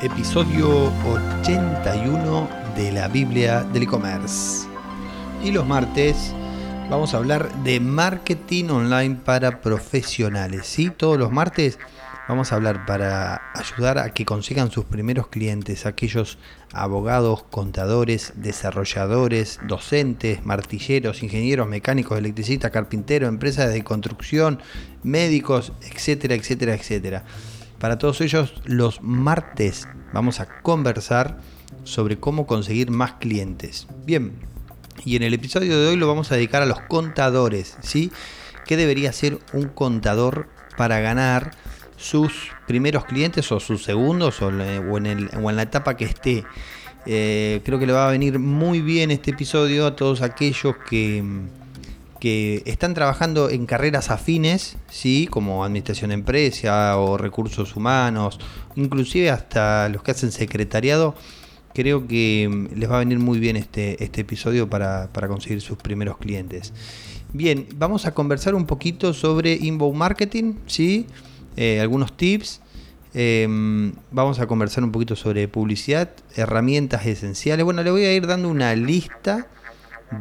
episodio 81 de la Biblia del e-commerce. Y los martes vamos a hablar de marketing online para profesionales. ¿sí? Todos los martes vamos a hablar para ayudar a que consigan sus primeros clientes, aquellos abogados, contadores, desarrolladores, docentes, martilleros, ingenieros, mecánicos, electricistas, carpinteros, empresas de construcción, médicos, etcétera, etcétera, etcétera. Para todos ellos, los martes vamos a conversar sobre cómo conseguir más clientes. Bien, y en el episodio de hoy lo vamos a dedicar a los contadores, ¿sí? ¿Qué debería ser un contador para ganar sus primeros clientes o sus segundos o, en, la etapa que esté? Eh, creo que le va a venir muy bien este episodio a todos aquellos que que están trabajando en carreras afines, ¿sí? como administración de empresa o recursos humanos, inclusive hasta los que hacen secretariado, creo que mm, les va a venir muy bien este, este episodio para, conseguir sus primeros clientes. Bien, vamos a conversar un poquito sobre inbound marketing, ¿sí? Eh, algunos tips. Em, vamos a conversar un poquito sobre publicidad, herramientas esenciales. Bueno, le voy a ir dando una lista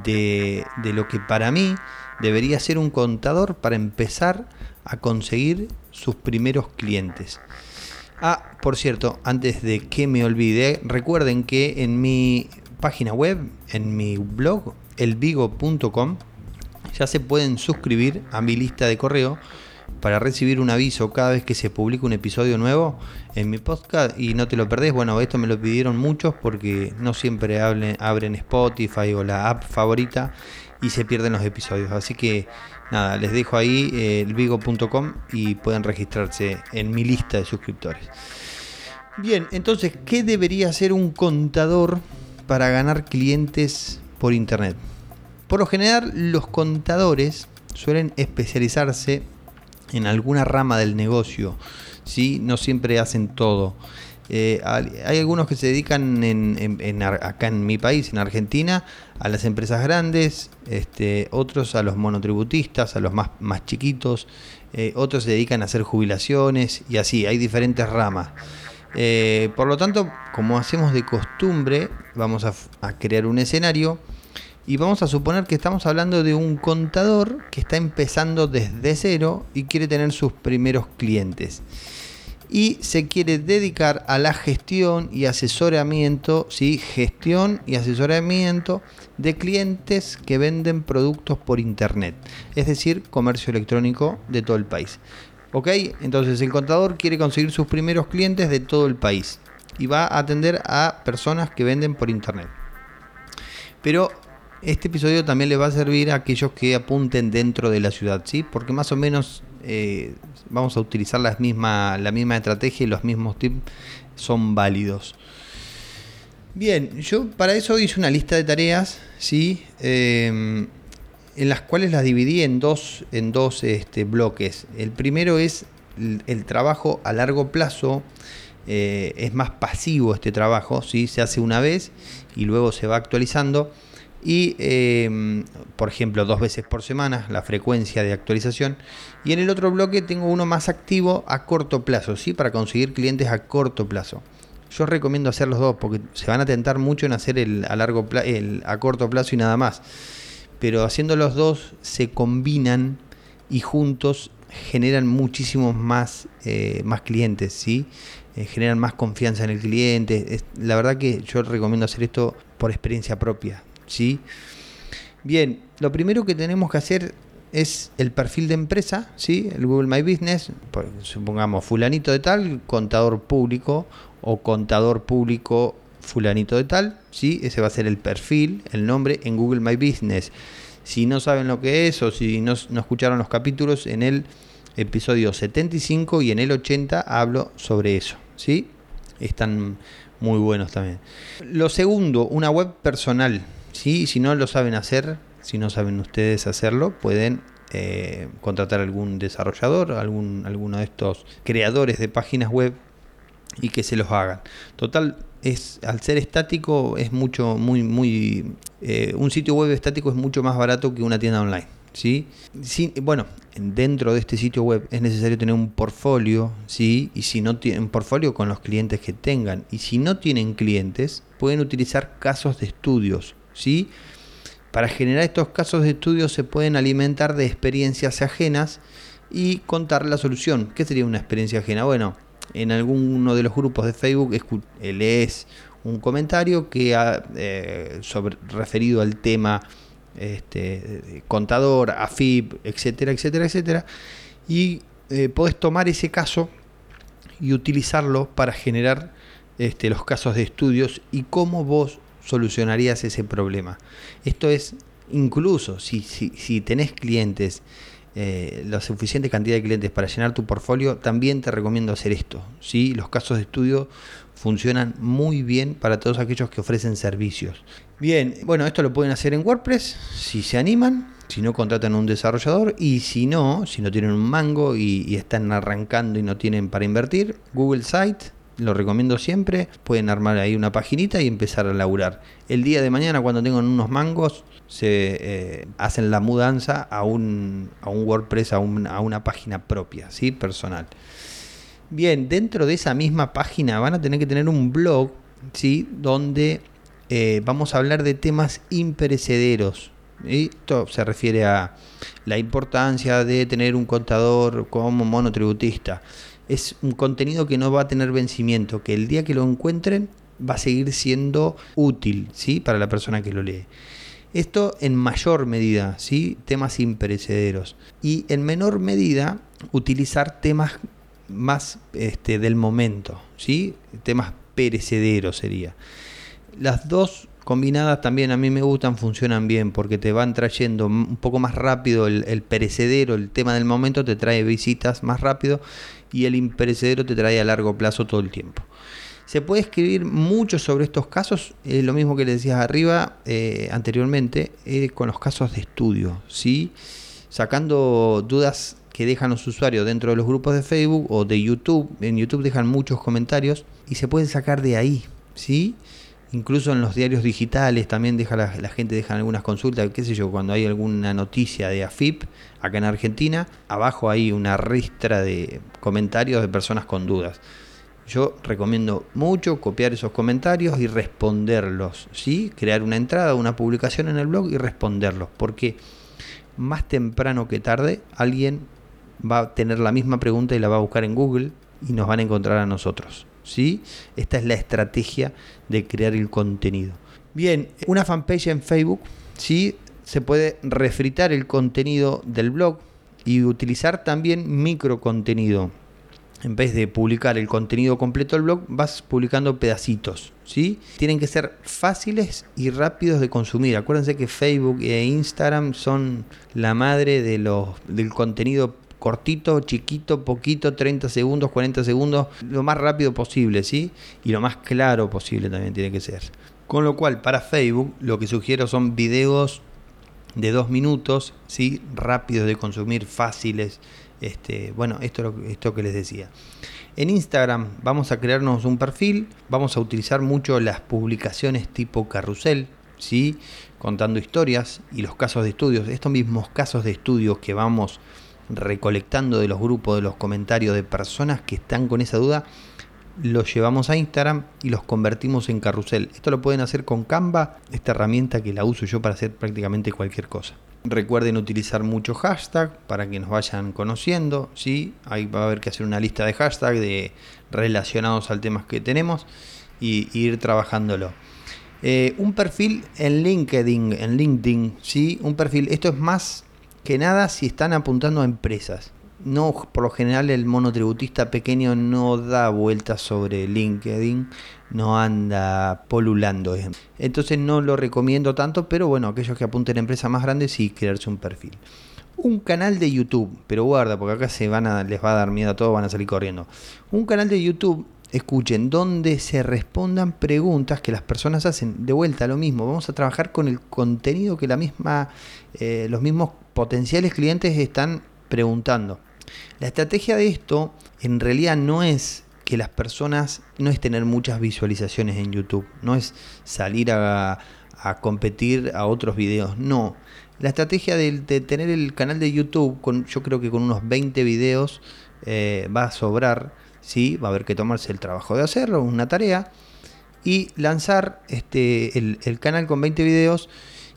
de, lo que para mí debería ser un contador para empezar a conseguir sus primeros clientes. Ah, por cierto, antes de que me olvide, recuerden que en mi página web, en mi blog, elvigo.com, ya se pueden suscribir a mi lista de correo para recibir un aviso cada vez que se publique un episodio nuevo en mi podcast y no te lo perdés. Bueno, esto me lo pidieron muchos porque no siempre abren Spotify o la app favorita y se pierden los episodios. Así que nada, les dejo ahí eh, elvigo.com y pueden registrarse en mi lista de suscriptores. Bien, entonces, ¿qué debería hacer un contador para ganar clientes por internet? Por lo general, los contadores suelen especializarse en alguna rama del negocio, ¿sí? no siempre hacen todo. Eh, hay algunos que se dedican en, acá en mi país, en Argentina, a las empresas grandes, este, otros a los monotributistas, a los más, más chiquitos, eh, otros se dedican a hacer jubilaciones y así, hay diferentes ramas. Eh, por lo tanto, como hacemos de costumbre, vamos a crear un escenario y vamos a suponer que estamos hablando de un contador que está empezando desde cero y quiere tener sus primeros clientes. Y se quiere dedicar a la gestión y asesoramiento, ¿sí? gestión y asesoramiento de clientes que venden productos por internet, es decir, comercio electrónico de todo el país. ¿Ok? Entonces el contador quiere conseguir sus primeros clientes de todo el país y va a atender a personas que venden por internet. Pero este episodio también le va a servir a aquellos que apunten dentro de la ciudad, ¿sí? Porque más o menos eh, vamos a utilizar la misma, la misma estrategia y los mismos tips son válidos. Bien, yo para eso hice una lista de tareas, ¿sí? Em, en las cuales las dividí en dos, en dos este, bloques. El primero es el, trabajo a largo plazo, eh, es más pasivo este trabajo, ¿sí? se hace una vez y luego se va actualizando y, em, por ejemplo, dos veces por semana la frecuencia de actualización. Y en el otro bloque tengo uno más activo a corto plazo, ¿sí? para conseguir clientes a corto plazo. Yo recomiendo hacer los dos porque se van a tentar mucho en hacer el a, largo el a corto plazo y nada más. Pero haciendo los dos se combinan y juntos generan muchísimos más, eh, más clientes, ¿sí? Eh, generan más confianza en el cliente. la verdad que yo recomiendo hacer esto por experiencia propia. ¿Sí? Bien, lo primero que tenemos que hacer es el perfil de empresa, ¿sí? el Google My Business, supongamos fulanito de tal, contador público o contador público fulanito de tal, ¿sí? ese va a ser el perfil, el nombre en Google My Business. Si no saben lo que es o si no, no escucharon los capítulos, en el episodio 75 y en el 80 hablo sobre eso. ¿sí? Están muy buenos también. Lo segundo, una web personal. ¿Sí? Si no lo saben hacer, si no saben ustedes hacerlo, pueden eh, contratar algún desarrollador, algún, alguno de estos creadores de páginas web y que se los hagan. Total, es, al ser estático es mucho, muy, muy, eh, un sitio web estático es mucho más barato que una tienda online. ¿sí? bueno, dentro de este sitio web es necesario tener un portfolio, ¿sí? Y si no tienen portfolio con los clientes que tengan. Y si no tienen clientes, pueden utilizar casos de estudios, ¿sí? Para generar estos casos de estudios se pueden alimentar de experiencias ajenas y contar la solución. ¿Qué sería una experiencia ajena? Bueno, en alguno de los grupos de Facebook lees un comentario que ha eh, referido al tema este, contador, AFIP, etcétera, etcétera, etcétera. Y eh, podés tomar ese caso y utilizarlo para generar este, los casos de estudios y cómo vos solucionarías ese problema. Esto es incluso si, si, si tenés clientes, eh, la suficiente cantidad de clientes para llenar tu portfolio, también te recomiendo hacer esto. ¿sí? Los casos de estudio funcionan muy bien para todos aquellos que ofrecen servicios. Bien, bueno, esto lo pueden hacer en WordPress si se animan, si no contratan un desarrollador y si no, si no tienen un mango y, están arrancando y no tienen para invertir, Google Site lo recomiendo siempre. Pueden armar ahí una paginita y empezar a laburar. El día de mañana, cuando tengan unos mangos, se eh, hacen la mudanza a un, a un WordPress, a, a una página propia, ¿sí? personal. Bien, dentro de esa misma página van a tener que tener un blog, ¿sí? Donde eh, vamos a hablar de temas imperecederos. Esto se refiere a la importancia de tener un contador como monotributista. Es un contenido que no va a tener vencimiento, que el día que lo encuentren va a seguir siendo útil ¿sí? para la persona que lo lee. Esto en mayor medida, ¿sí? temas imperecederos. Y en menor medida, utilizar temas más este, del momento, ¿sí? temas perecederos sería. Las dos combinadas también a mí me gustan, funcionan bien porque te van trayendo un poco más rápido el, perecedero, el tema del momento te trae visitas más rápido y el imperecedero te trae a largo plazo todo el tiempo. Se puede escribir mucho sobre estos casos, es lo mismo que le decías arriba eh, anteriormente, eh, con los casos de estudio, ¿sí? sacando dudas que dejan los usuarios dentro de los grupos de Facebook o de YouTube. En YouTube dejan muchos comentarios y se pueden sacar de ahí, ¿sí? Incluso en los diarios digitales también deja la, gente deja algunas consultas, qué sé yo, cuando hay alguna noticia de AFIP acá en Argentina, abajo hay una ristra de comentarios de personas con dudas. Yo recomiendo mucho copiar esos comentarios y responderlos, ¿sí? Crear una entrada, una publicación en el blog y responderlos, porque más temprano que tarde alguien va a tener la misma pregunta y la va a buscar en Google y nos van a encontrar a nosotros. ¿Sí? Esta es la estrategia de crear el contenido. Bien, una fanpage en Facebook, ¿sí? se puede refritar el contenido del blog y utilizar también micro contenido. En vez de publicar el contenido completo del blog, vas publicando pedacitos. ¿sí? Tienen que ser fáciles y rápidos de consumir. Acuérdense que Facebook e Instagram son la madre de los, del contenido cortito, chiquito, poquito, 30 segundos, 40 segundos, lo más rápido posible, ¿sí? Y lo más claro posible también tiene que ser. Con lo cual, para Facebook, lo que sugiero son videos de dos minutos, ¿sí? Rápidos de consumir, fáciles. Este, bueno, esto, esto que les decía. En Instagram vamos a crearnos un perfil, vamos a utilizar mucho las publicaciones tipo carrusel, ¿sí? contando historias y los casos de estudios. Estos mismos casos de estudios que vamos recolectando de los grupos, de los comentarios de personas que están con esa duda, los llevamos a Instagram y los convertimos en carrusel. Esto lo pueden hacer con Canva, esta herramienta que la uso yo para hacer prácticamente cualquier cosa. Recuerden utilizar mucho hashtag para que nos vayan conociendo. ¿sí? Ahí va a haber que hacer una lista de hashtags de, relacionados al tema que tenemos y, ir trabajándolo. Eh, un perfil en LinkedIn, en LinkedIn, ¿sí? un perfil, esto es más que nada si están apuntando a empresas. No, por lo general el monotributista pequeño no da vueltas sobre LinkedIn, no anda polulando. Entonces no lo recomiendo tanto, pero bueno, aquellos que apunten a empresas más grandes sí crearse un perfil. Un canal de YouTube, pero guarda, porque acá se van a, les va a dar miedo a todos, van a salir corriendo. Un canal de YouTube escuchen, donde se respondan preguntas que las personas hacen. De vuelta, lo mismo, vamos a trabajar con el contenido que la misma, eh, los mismos potenciales clientes están preguntando. La estrategia de esto en realidad no es que las personas, no es tener muchas visualizaciones en YouTube, no es salir a, a competir a otros videos, no. La estrategia de, tener el canal de YouTube, con, yo creo que con unos 20 videos eh, va a sobrar, ¿sí? va a haber que tomarse el trabajo de hacerlo, una tarea, y lanzar este, el, el canal con 20 videos.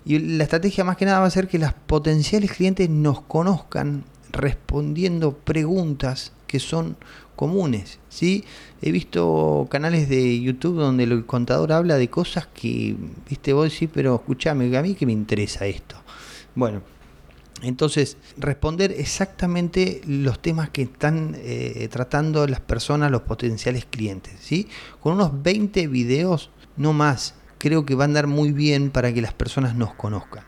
Y la estrategia más que nada va a ser que los potenciales clientes nos conozcan respondiendo preguntas que son comunes. ¿sí? He visto canales de YouTube donde el contador habla de cosas que, viste, vos decís, pero escúchame, a mí que me interesa esto. Bueno, entonces, responder exactamente los temas que están eh, tratando las personas, los potenciales clientes. ¿sí? Con unos 20 videos, no más, creo que va a andar muy bien para que las personas nos conozcan.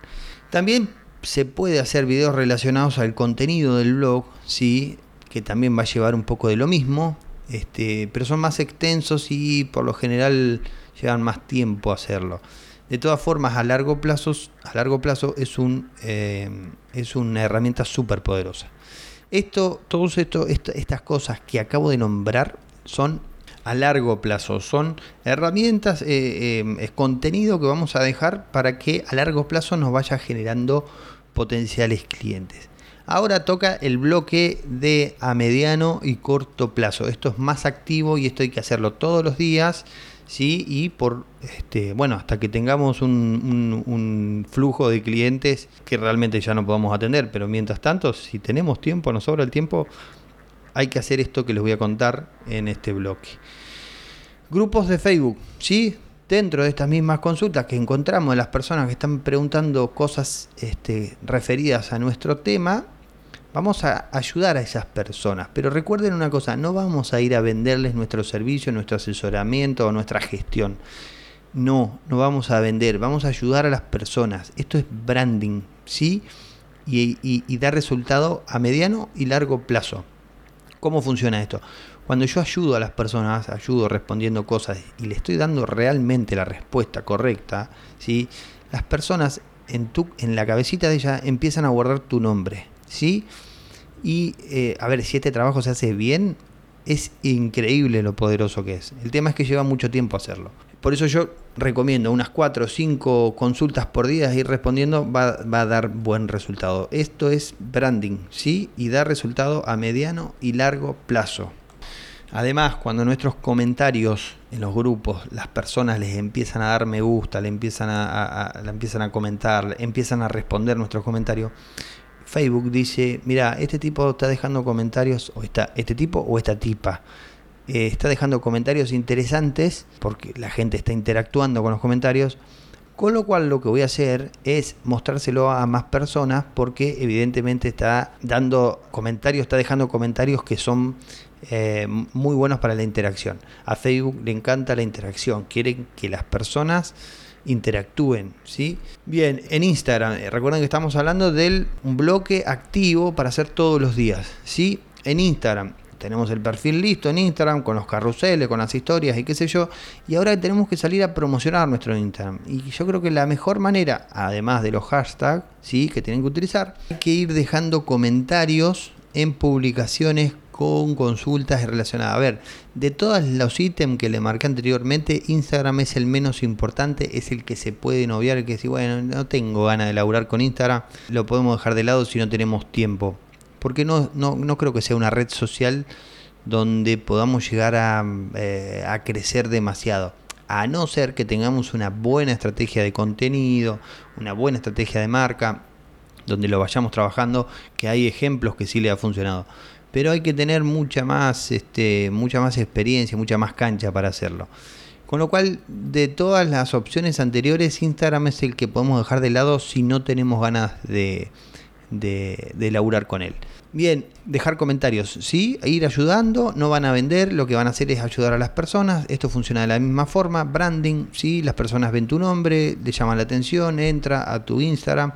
También se puede hacer videos relacionados al contenido del blog, ¿sí? que también va a llevar un poco de lo mismo, este, pero son más extensos y por lo general llevan más tiempo hacerlo. De todas formas, a largo plazo, a largo plazo es, un, eh, es una herramienta súper poderosa. Esto, todas esto, estas cosas que acabo de nombrar son a largo plazo, son herramientas, eh, eh, es contenido que vamos a dejar para que a largo plazo nos vaya generando potenciales clientes. Ahora toca el bloque de a mediano y corto plazo. Esto es más activo y esto hay que hacerlo todos los días. ¿Sí? Y por, este, bueno, hasta que tengamos un, flujo de clientes que realmente ya no podamos atender. Pero mientras tanto, si tenemos tiempo, nos sobra el tiempo, hay que hacer esto que les voy a contar en este bloque. Grupos de Facebook, ¿sí? dentro de estas mismas consultas que encontramos de las personas que están preguntando cosas este, referidas a nuestro tema, vamos a ayudar a esas personas. Pero recuerden una cosa, no vamos a ir a venderles nuestro servicio, nuestro asesoramiento o nuestra gestión. No, no vamos a vender, vamos a ayudar a las personas. Esto es branding, ¿sí? Y, y da resultado a mediano y largo plazo. ¿Cómo funciona esto? Cuando yo ayudo a las personas, ayudo respondiendo cosas y le estoy dando realmente la respuesta correcta, ¿sí? las personas en, tu, en la cabecita de ella empiezan a guardar tu nombre. ¿Sí? Y eh, a ver, si este trabajo se hace bien, es increíble lo poderoso que es. El tema es que lleva mucho tiempo hacerlo. Por eso yo recomiendo unas 4 o 5 consultas por día, ir respondiendo va, va, a dar buen resultado. Esto es branding, ¿sí? Y da resultado a mediano y largo plazo. Además, cuando nuestros comentarios en los grupos, las personas les empiezan a dar me gusta, le empiezan a, empiezan a comentar, empiezan a responder nuestros comentarios, Facebook dice, mira, este tipo está dejando comentarios, o está, este tipo o esta tipa, eh, está dejando comentarios interesantes, porque la gente está interactuando con los comentarios, con lo cual lo que voy a hacer es mostrárselo a más personas porque evidentemente está dando comentarios, está dejando comentarios que son eh, muy buenos para la interacción. A Facebook le encanta la interacción, quiere que las personas interactúen, ¿sí? Bien, en Instagram, eh, recuerden que estamos hablando del bloque activo para hacer todos los días, ¿sí? En Instagram tenemos el perfil listo en Instagram con los carruseles, con las historias y qué sé yo, y ahora tenemos que salir a promocionar nuestro Instagram. Y yo creo que la mejor manera, además de los hashtags, ¿sí? que tienen que utilizar, hay que ir dejando comentarios en publicaciones con consultas relacionadas. A ver, de todos los ítems que le marqué anteriormente, Instagram es el menos importante, es el que se puede noviar, el que si bueno, no tengo ganas de laburar con Instagram, lo podemos dejar de lado si no tenemos tiempo. Porque no, no, creo que sea una red social donde podamos llegar a, eh, a crecer demasiado. A no ser que tengamos una buena estrategia de contenido, una buena estrategia de marca, donde lo vayamos trabajando, que hay ejemplos que sí le ha funcionado pero hay que tener mucha más, este, mucha más experiencia, mucha más cancha para hacerlo. Con lo cual, de todas las opciones anteriores, Instagram es el que podemos dejar de lado si no tenemos ganas de, de, de laburar con él. Bien, dejar comentarios, sí, ir ayudando, no van a vender, lo que van a hacer es ayudar a las personas, esto funciona de la misma forma, branding, sí, las personas ven tu nombre, le llaman la atención, entra a tu Instagram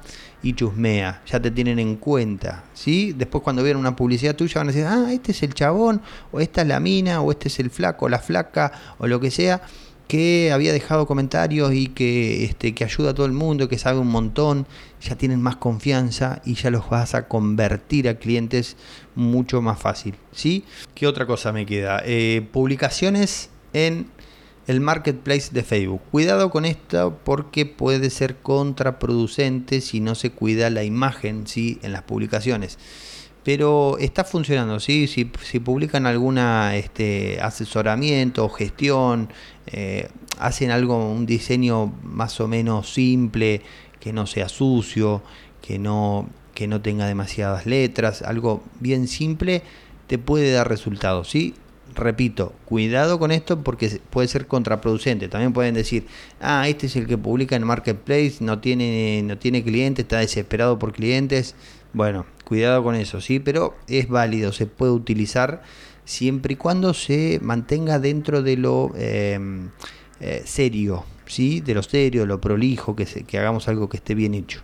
y chusmea, ya te tienen en cuenta, ¿sí? Después cuando vean una publicidad tuya van a decir, ah, este es el chabón, o esta es la mina, o este es el flaco, la flaca, o lo que sea, que había dejado comentarios y que, este, que ayuda a todo el mundo, que sabe un montón, ya tienen más confianza y ya los vas a convertir a clientes mucho más fácil. ¿sí? ¿Qué otra cosa me queda? Eh, publicaciones en el marketplace de Facebook. Cuidado con esto porque puede ser contraproducente si no se cuida la imagen ¿sí? en las publicaciones. Pero está funcionando, ¿sí? si, publican alguna este, asesoramiento gestión, eh, hacen algo, un diseño más o menos simple, que no sea sucio, que no, que no tenga demasiadas letras, algo bien simple, te puede dar resultados, ¿sí? Repito, cuidado con esto porque puede ser contraproducente. También pueden decir, ah, este es el que publica en Marketplace, no tiene, no tiene clientes, está desesperado por clientes. Bueno, cuidado con eso, sí, pero es válido, se puede utilizar siempre y cuando se mantenga dentro de lo em, eh, serio, ¿sí? de lo serio, lo prolijo, que, que hagamos algo que esté bien hecho.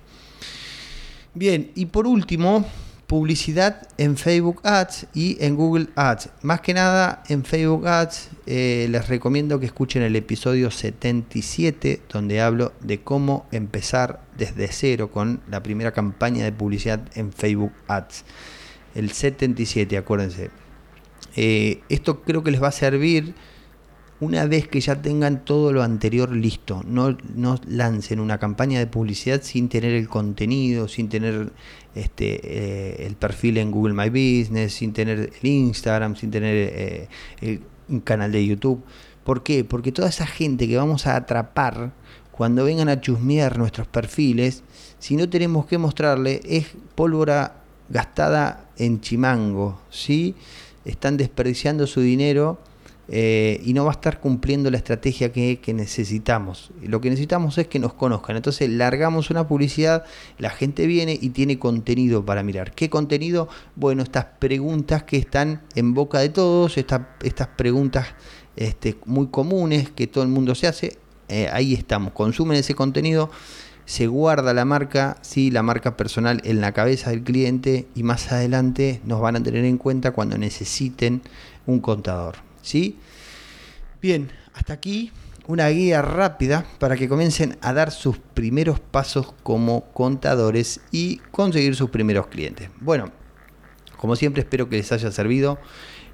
Bien, y por último, publicidad en Facebook Ads y en Google Ads. Más que nada en Facebook Ads eh, les recomiendo que escuchen el episodio 77 donde hablo de cómo empezar desde cero con la primera campaña de publicidad en Facebook Ads. El 77, acuérdense. Eh, esto creo que les va a servir una vez que ya tengan todo lo anterior listo, no, no lancen una campaña de publicidad sin tener el contenido, sin tener este, eh, el perfil en Google My Business, sin tener el Instagram, sin tener eh, un canal de YouTube. ¿Por qué? Porque toda esa gente que vamos a atrapar cuando vengan a chusmear nuestros perfiles, si no tenemos que mostrarle, es pólvora gastada en chimango, ¿sí? Están desperdiciando su dinero eh, y no va a estar cumpliendo la estrategia que, necesitamos. Lo que necesitamos es que nos conozcan. Entonces largamos una publicidad, la gente viene y tiene contenido para mirar. ¿Qué contenido? Bueno, estas preguntas que están en boca de todos, estas preguntas este, muy comunes que todo el mundo se hace, eh, ahí estamos, consumen ese contenido se guarda la marca, sí, la marca personal en la cabeza del cliente y más adelante nos van a tener en cuenta cuando necesiten un contador. ¿Sí? Bien, hasta aquí una guía rápida para que comiencen a dar sus primeros pasos como contadores y conseguir sus primeros clientes. Bueno, como siempre espero que les haya servido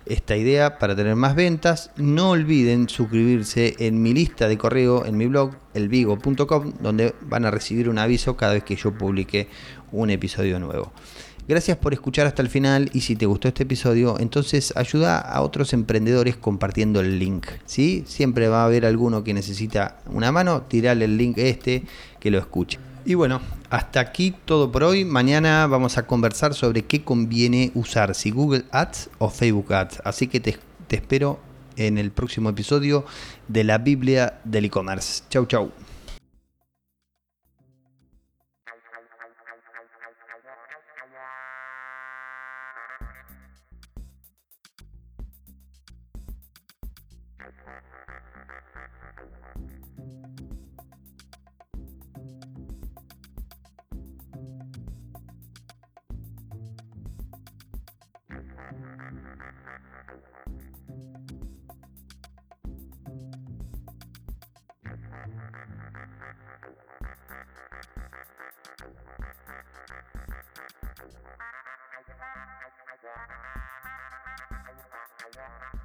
esta idea para tener más ventas. No olviden suscribirse en mi lista de correo en mi blog elvigo.com donde van a recibir un aviso cada vez que yo publique un episodio nuevo. Gracias por escuchar hasta el final y si te gustó este episodio, entonces ayuda a otros emprendedores compartiendo el link. ¿sí? Siempre va a haber alguno que necesita una mano, tirale el link este que lo escuche. Y bueno, hasta aquí todo por hoy. Mañana vamos a conversar sobre qué conviene usar, si Google Ads o Facebook Ads. Así que te, te espero en el próximo episodio de la Biblia del e-commerce. Chau, chau. Yeah.